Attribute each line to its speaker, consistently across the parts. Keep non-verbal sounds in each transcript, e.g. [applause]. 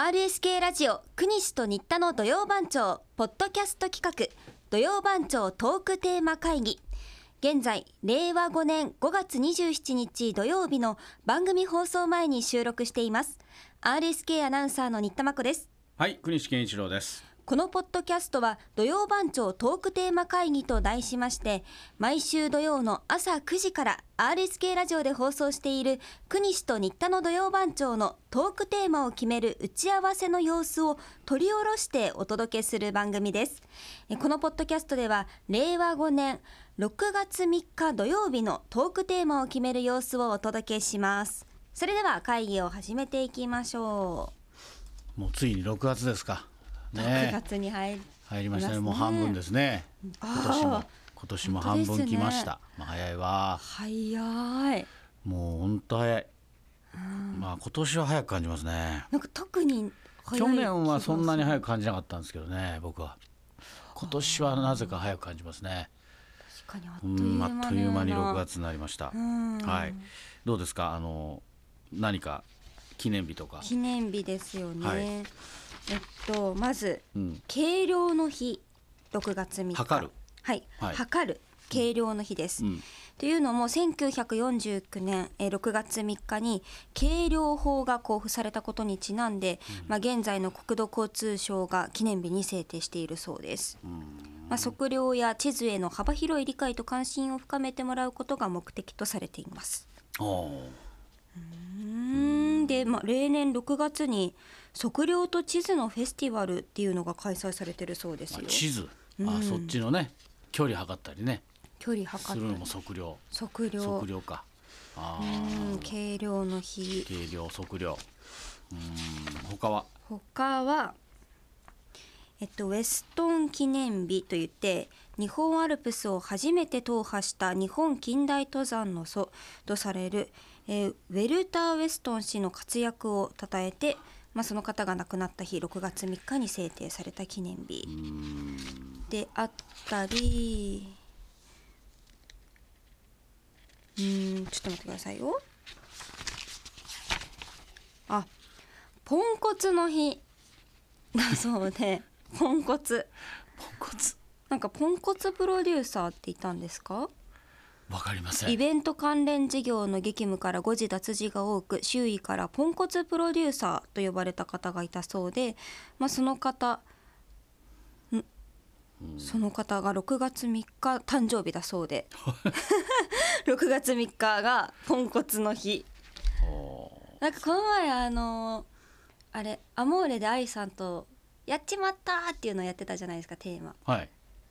Speaker 1: RSK ラジオ国西と新田の土曜番長ポッドキャスト企画土曜番長トークテーマ会議。現在令和5年5月27日土曜日の番組放送前に収録しています。RSK アナウンサーの新田真子です。
Speaker 2: はい、国西健一郎です。
Speaker 1: このポッドキャストは土曜番長トークテーマ会議と題しまして毎週土曜の朝9時から RSK ラジオで放送している国西と新田の土曜番長のトークテーマを決める打ち合わせの様子を取り下ろしてお届けする番組です。このポッドキャストでは令和5年6月3日土曜日のトークテーマを決める様子をお届けします。それでは会議を始めていきましょう。
Speaker 2: もうついに6月ですか。
Speaker 1: う、6
Speaker 2: ね、
Speaker 1: 月に入り
Speaker 2: 入りましたね。もう半分ですね。今年も今年も半分来まし
Speaker 1: 本
Speaker 2: た。まあ早いわ。
Speaker 1: 早い
Speaker 2: もう本当早い。まあ今年は早く感じますね。
Speaker 1: なんか特に
Speaker 2: 去年はそんなに
Speaker 1: い
Speaker 2: 早く感じなかったんですけどね、僕は。今年はなぜか早く感じますね。
Speaker 1: 確かにあっ
Speaker 2: う
Speaker 1: というん間
Speaker 2: あっという間に6月になりました。
Speaker 1: ん
Speaker 2: はい。どうですか？あの何か記念日とか。
Speaker 1: 記念日ですよね、
Speaker 2: はい
Speaker 1: えっとまず
Speaker 2: うん。
Speaker 1: 計量の日6月3日。
Speaker 2: 測る。
Speaker 1: はい、
Speaker 2: はい。
Speaker 1: 測る。計量の日です、
Speaker 2: うん。
Speaker 1: というのも1949年えー6月3日に計量法が公布されたことにちなんで、まあ、現在の国土交通省が記念日に制定しているそうです、まあ、測量や地図への幅広い理解と関心を深めてもらうことが目的とされています。うーん。で、まあ、例年6月に測量と地図のフェスティバルっていうのが開催されてるそうですよ。
Speaker 2: あ地図。あ、そっちのね距離測ったりね。
Speaker 1: 距離測ったり。
Speaker 2: するのも測量。
Speaker 1: 測量。
Speaker 2: 測量か。あ
Speaker 1: うん計量の日。
Speaker 2: ー計量測量。うん他は？
Speaker 1: 他はえっと、ウェストン記念日といって日本アルプスを初めて踏破した日本近代登山の祖とされる、えーウェルター・ウェストン氏の活躍を称えて、まあ、その方が亡くなった日6月3日に制定された記念日。であったりうーんちょっと待ってくださいよ。あポンコツの日。だ [laughs] そうでポンコツ。
Speaker 2: ポンコツ。
Speaker 1: なんかポンコツプロデューサーっていたんですか？
Speaker 2: わかりません。
Speaker 1: イベント関連事業の激務から誤字脱字が多く周囲からポンコツプロデューサーと呼ばれた方がいたそうで、まあ、その方ん？その方が6月3日誕生日だそうで。[laughs] 6月3日がポンコツの日。
Speaker 2: お
Speaker 1: なんかこの前あのあれアモーレで愛さんと「やっちまった!」っていうのをやってたじゃないですかテーマ。
Speaker 2: はい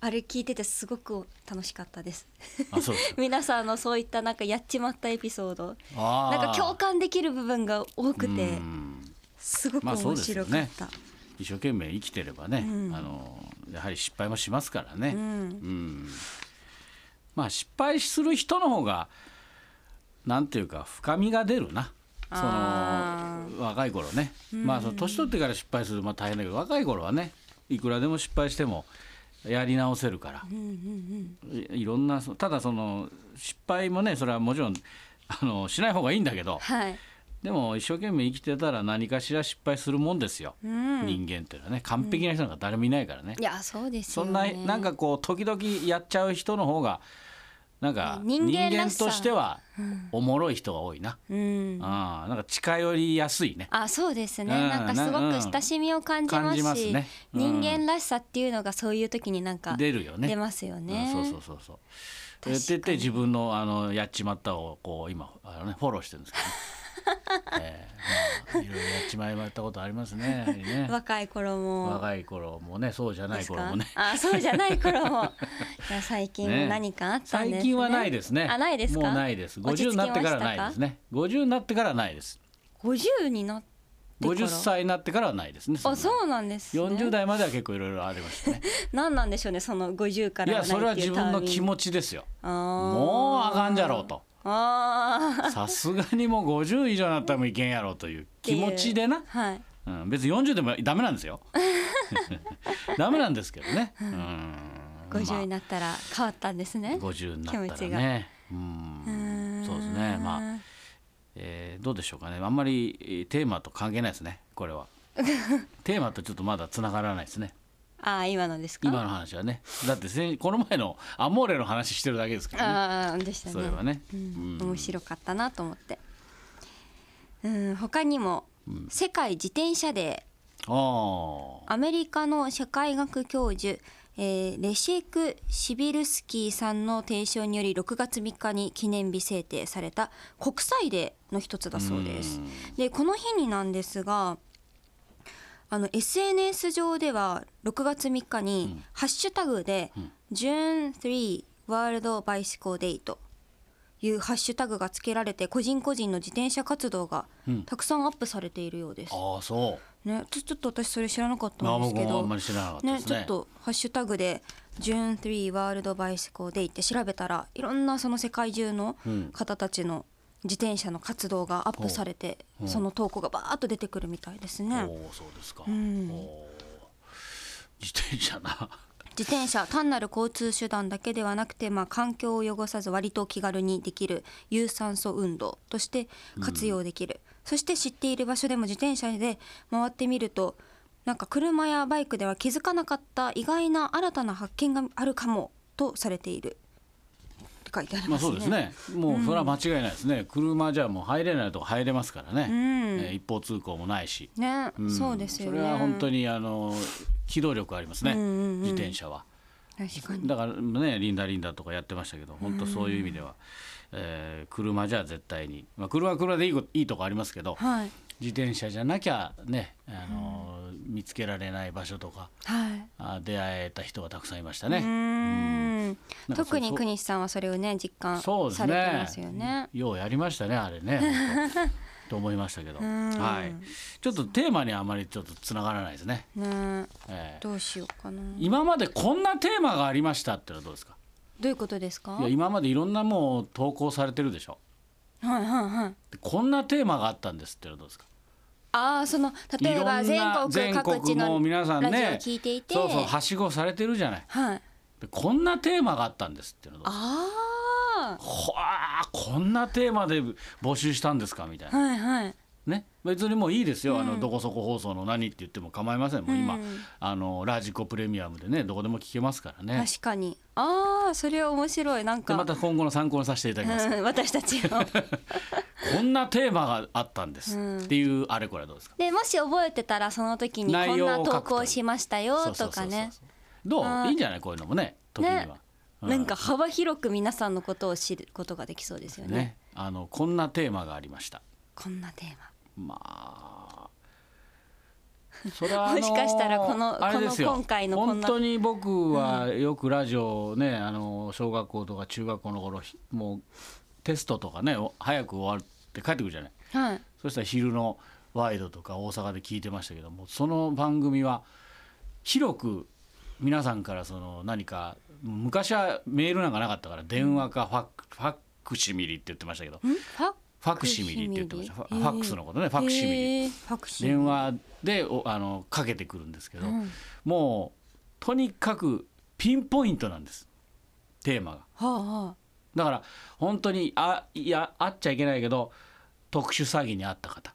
Speaker 1: あれ聞いててすごく楽しかったです。[laughs] 皆さんのそういったなんかやっちまったエピソード。なんか共感できる部分が多くて
Speaker 2: うん
Speaker 1: すごく面白かった、
Speaker 2: 一生懸命生きてればね、
Speaker 1: うん。
Speaker 2: あのやはり失敗もしますからね、
Speaker 1: うん。
Speaker 2: うん。まあ失敗する人の方がなんていうか深みが出るな。そ
Speaker 1: あ
Speaker 2: の若い頃ね、まあその年取ってから失敗するまあ大変だけど若い頃はねいくらでも失敗してもやり直せるから。
Speaker 1: うんうん
Speaker 2: いいろんなそただその失敗もねそれはもちろんあのしない方がいいんだけど。
Speaker 1: はい。
Speaker 2: でも一生懸命生きてたら何かしら失敗するもんですよ、
Speaker 1: うん。
Speaker 2: 人間っていうのはね。完璧な人なんか誰もいないからね、
Speaker 1: いやそうです
Speaker 2: そんななんかこう時々やっちゃう人の方がなんか
Speaker 1: 人
Speaker 2: 人間としてはおもろい人が多いな、
Speaker 1: うん。
Speaker 2: あなんか近寄りやすいね。
Speaker 1: あそうですね、
Speaker 2: うん
Speaker 1: なんかすごく親しみを感じますし
Speaker 2: ますね。うん。
Speaker 1: 人間らしさっていうのがそういう時になんか
Speaker 2: 出るよね。
Speaker 1: 出ますよね、
Speaker 2: うんそうそうそうそう。
Speaker 1: 確かに。
Speaker 2: って言って自分のあのやっちまったをこう今あの、ね、フォローしてるんですけどね、[laughs] えーまあ、いろいろやっちまいまったことありますねね。[laughs]
Speaker 1: 若い頃も。
Speaker 2: 若い頃もねそうじゃない頃もね。[laughs]
Speaker 1: あそうじゃない頃も。いや最近
Speaker 2: ね。
Speaker 1: 何かあったんですね。
Speaker 2: 最近はないですね。
Speaker 1: あないですか？
Speaker 2: もうないです。50
Speaker 1: 落ち着き
Speaker 2: になってからはないですね。50になってからはないです。
Speaker 1: 50になってから
Speaker 2: ？50歳になってからはないですね
Speaker 1: あそうなんですね。
Speaker 2: 40代までは結構いろいろありましたね。
Speaker 1: 何なんでしょうねその50か
Speaker 2: い
Speaker 1: らい
Speaker 2: やそれは自分の気
Speaker 1: ち
Speaker 2: 持ちですよ。
Speaker 1: も
Speaker 2: もうあかんじゃろうと。
Speaker 1: あ
Speaker 2: さすがにもう50以上になったらもういけんやろうという気持ちでな。
Speaker 1: ー、[laughs] はい。
Speaker 2: うん、別に40でもダメなんですよ。[laughs] ダメなんですけどね、うん、
Speaker 1: 50になったら変わったんですね、
Speaker 2: 50になった
Speaker 1: 気持ちが。
Speaker 2: らねうん。そうですね。まあ、えーどうでしょうかね。あんまりえーテーマと関係ないですね。これは。[laughs] テーマとちょっとまだつながらないですね
Speaker 1: ああ今のですか？
Speaker 2: 今の話はね。だってせこの前のアモーレの話してるだけですからね。
Speaker 1: ああでしたね。
Speaker 2: それはね、
Speaker 1: うん。
Speaker 2: うん。
Speaker 1: 面白かったなと思って。うん他にも、世界自転車デー。アメリカの社会学教授、えーレシェク・シビルスキーさんの提唱により6月3日に記念日制定された国際デーの一つだそうです。でこの日になんですがあの SNS 上では6月3日にハッシュタグで「June3 World Bicycle Day」というハッシュタグがつけられて個人個人の自転車活動がたくさんアップされているようです。
Speaker 2: ああそう。
Speaker 1: ね、ちょっと私それ知らなかった
Speaker 2: あ
Speaker 1: んですけど。
Speaker 2: 僕もあんまり知らなかったですね。
Speaker 1: ねちょっとハッシュタグで「June3 ワールドバイシコデイ」って調べたらいろんなその世界中の
Speaker 2: うん。
Speaker 1: 方たちの自転車の活動がアップされて、
Speaker 2: うん。
Speaker 1: その投稿がバーッと出てくるみたいですね。
Speaker 2: おおそうですか、
Speaker 1: ん。
Speaker 2: おー。自転車な。
Speaker 1: 自転車単なる交通手段だけではなくて、まあ、環境を汚さず割と気軽にできる有酸素運動として活用できる、そして知っている場所でも自転車で回ってみるとなんか車やバイクでは気づかなかった意外な新たな発見があるかもとされているって書いてあり
Speaker 2: まあ
Speaker 1: ますね。
Speaker 2: そうですね。もうそれは間違いないですね、車じゃもう入れないとこ入れますからね、
Speaker 1: ん。
Speaker 2: えー一方通行もないし、
Speaker 1: ね、
Speaker 2: ん。
Speaker 1: そうですよね。
Speaker 2: それは本当にあの機動力ありますね、
Speaker 1: うんうんうん。
Speaker 2: 自転車は。
Speaker 1: 確かに。
Speaker 2: だからねリンダリンダとかやってましたけど本当そういう意味では、えー車じゃ絶対に、まあ、車は車でいいこいいとこありますけど、
Speaker 1: はい。
Speaker 2: 自転車じゃなきゃね、あの見つけられない場所とか
Speaker 1: はい。
Speaker 2: あ出会えた人がたくさんいましたね。
Speaker 1: ん。
Speaker 2: なん
Speaker 1: 特に国西さんはそれをね実感されて
Speaker 2: ね
Speaker 1: ますよね。
Speaker 2: ようやりましたねあれね。[laughs] と思いましたけど、
Speaker 1: ん。
Speaker 2: はい、ちょっとテーマにあまりちょっとつながらないですね。
Speaker 1: ね。
Speaker 2: えー
Speaker 1: どうしようかな。
Speaker 2: 今までこんなテーマがありましたってのはどうですか？
Speaker 1: どういうことですか？
Speaker 2: いや今までいろんなもう投稿されてるでしょ。
Speaker 1: はいはいはい。
Speaker 2: でこんなテーマがあったんですってのはどうですか？
Speaker 1: ああその例えば全国各地の
Speaker 2: 皆さんね
Speaker 1: 聞いていて、
Speaker 2: そうそうはしごされてるじゃない。
Speaker 1: はい。
Speaker 2: でこんなテーマがあったんですっていうの
Speaker 1: あ
Speaker 2: ほあこんなテーマで募集したんですかみたい
Speaker 1: あ
Speaker 2: な。
Speaker 1: はいはい。
Speaker 2: ね別にもういいですよ、あのどこそこ放送の何って言っても構いません。もう今、
Speaker 1: うん。
Speaker 2: あのラジコプレミアムでねどこでも聞けますからね。
Speaker 1: 確かに。ああそれは面白い。なんか。
Speaker 2: でまた今後の参考にさせていただきます、
Speaker 1: うん私たちを。[laughs]
Speaker 2: こんなテーマがあったんです、っていうあれこれはどうですか？
Speaker 1: でもし覚えてたらその時にこ
Speaker 2: 内
Speaker 1: んな投稿しましたよとかね。
Speaker 2: どう？いいんじゃない？こういうのもね時には、
Speaker 1: ね
Speaker 2: う
Speaker 1: なんか幅広く皆さんのことを知ることができそうですよね。
Speaker 2: ね。あのこんなテーマがありました。
Speaker 1: こんなテーマ。
Speaker 2: まあそれはあの [laughs]
Speaker 1: もしかしたらこのこの今回のこんな。
Speaker 2: 本当に僕はよくラジオね、あの小学校とか中学校の頃ひもうテストとかねお早く終わって帰ってくるじゃない？
Speaker 1: はい。
Speaker 2: そしたら昼のワイドとか大阪で聞いてましたけどもその番組は広く皆さんからその何か昔はメールなんかなかったから電話かファクファクシミリって言ってましたけど
Speaker 1: ん？ファ
Speaker 2: ファクシミリって言ってました。ファックスのことねファクシミリ
Speaker 1: へーファクシミリ
Speaker 2: 電話でおあのかけてくるんですけど、
Speaker 1: うん。
Speaker 2: もうとにかくピンポイントなんです。テーマが。
Speaker 1: はあは
Speaker 2: だから本当にあいやあっちゃいけないけど特殊詐欺にあった方。
Speaker 1: あ。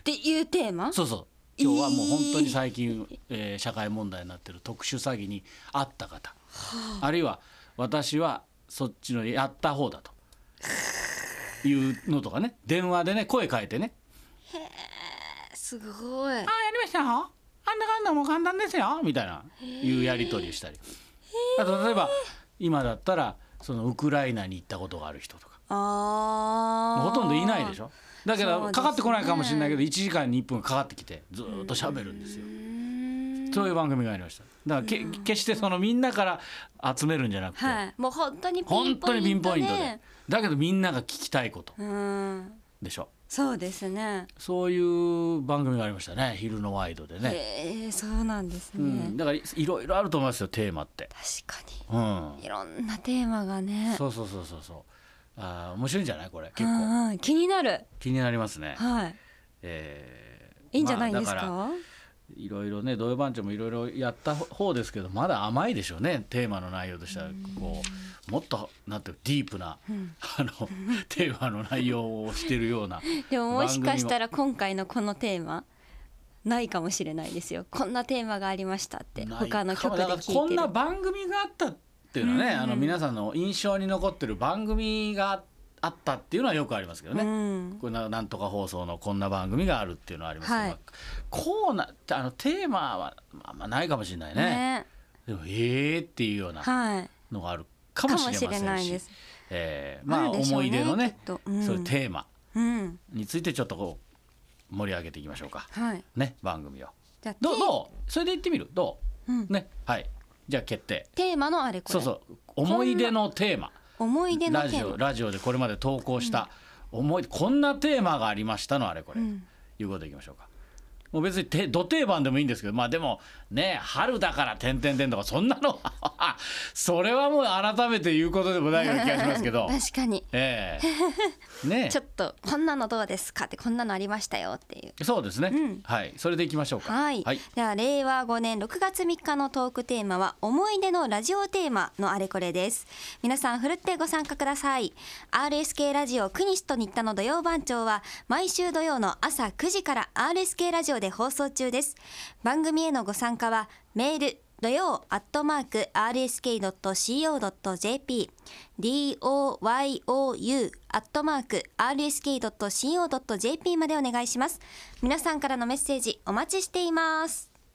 Speaker 1: っていうテーマ？
Speaker 2: そうそう今日はもう本当に最近、えー社会問題になってる特殊詐欺にあった方、あ。るいは私はそっちのやった方だと。いうのとかね。電話でね声変えてね。
Speaker 1: すごい。
Speaker 2: 「あやりました？よあんなかんだもう簡単ですよ」みたいな。いうやり取りしたり。あと例えば今だったらそのウクライナに行ったことがある人とか。
Speaker 1: ああ。
Speaker 2: ほとんどいないでしょ？だけどかかってこないかもしれないけど1時間に1分かかってきてずーっと喋るんですよ。そういう番組がありました。だからけ決してそのみんなから集めるんじゃなくて、
Speaker 1: はい。もう本当に
Speaker 2: 本当にピンポイントで
Speaker 1: で。
Speaker 2: だけどみんなが聞きたいこと
Speaker 1: うん。
Speaker 2: でしょ。
Speaker 1: そうですね。
Speaker 2: そういう番組がありましたね昼のワイドでね。
Speaker 1: へえそうなんですね。
Speaker 2: うん、だからいいろいろあると思いますよテーマって。
Speaker 1: 確か
Speaker 2: うん
Speaker 1: に。いろんなテーマがね。
Speaker 2: そうそうそうそうそう。あー面白いんじゃない？これ。結
Speaker 1: う
Speaker 2: 構
Speaker 1: んうん。気になる。
Speaker 2: 気になりますね。
Speaker 1: はい。
Speaker 2: えー
Speaker 1: いいんじゃないです
Speaker 2: まあだから
Speaker 1: か。
Speaker 2: いろいろね土曜番長もいろいろやった方ですけどまだ甘いでしょうね。テーマの内容としてはこうもっとなんていうかディープな、[laughs] あのテーマの内容をしてるような [laughs]
Speaker 1: でももしかした
Speaker 2: ら
Speaker 1: ら今回のこのテーマないかもしれないですよ。こんなテーマがありましたって他の曲で聞いてる。
Speaker 2: こんな番組があったっていうのはね、
Speaker 1: うんうん
Speaker 2: あの皆さんの印象に残ってる番組があったっていうのはよくありますけどね、
Speaker 1: うん。
Speaker 2: これななんとか放送のこんな番組があるっていうのはありますけど、
Speaker 1: はい。
Speaker 2: まあコーナーあのテーマはあんまないかもしれないね。
Speaker 1: ね。
Speaker 2: でもええっていうような
Speaker 1: はい。
Speaker 2: のがあるかもしれませんし。
Speaker 1: かもしれないです。
Speaker 2: えーまあ思い出のね
Speaker 1: うん。
Speaker 2: そういうテーマ
Speaker 1: うん。
Speaker 2: についてちょっとこう盛り上げていきましょうか。
Speaker 1: はい。
Speaker 2: ね番組を。どうどう？それで言ってみる？ど
Speaker 1: う？ん。
Speaker 2: うねはいじゃあ決定。
Speaker 1: テーマのあれこれ。
Speaker 2: そうそう。思い出のテーマ。
Speaker 1: 思い出の
Speaker 2: ラジ
Speaker 1: テーマ。
Speaker 2: オラジオでこれまで投稿した思い出こんなテーマがありましたのあれこれ、
Speaker 1: うん。
Speaker 2: いうことでいきましょうか。もう別にてど定番でもいいんですけどまあでもね春だから点々点とかそんなのはそれはもう改めて言うことでもないような気がしますけど。[laughs]
Speaker 1: 確かに。
Speaker 2: ええ。[laughs] ね
Speaker 1: ちょっとこんなのどうですかってこんなのありましたよっていう。
Speaker 2: そうですね、
Speaker 1: うん。
Speaker 2: はい。それでいきましょうか。
Speaker 1: はい、では令和5年6月3日のトークテーマは思い出のラジオテーマのあれこれです。皆さんふるってご参加ください。RSK ラジオ国西と新田の土曜番長は毎週土曜の朝9時から RSK ラジオで放送中です。番組へのご参加はメール土曜アットマーク RSK.CO.JP DOYOU アットマーク RSK.CO.JP までお願いします。皆さんからのメッセージお待ちしています。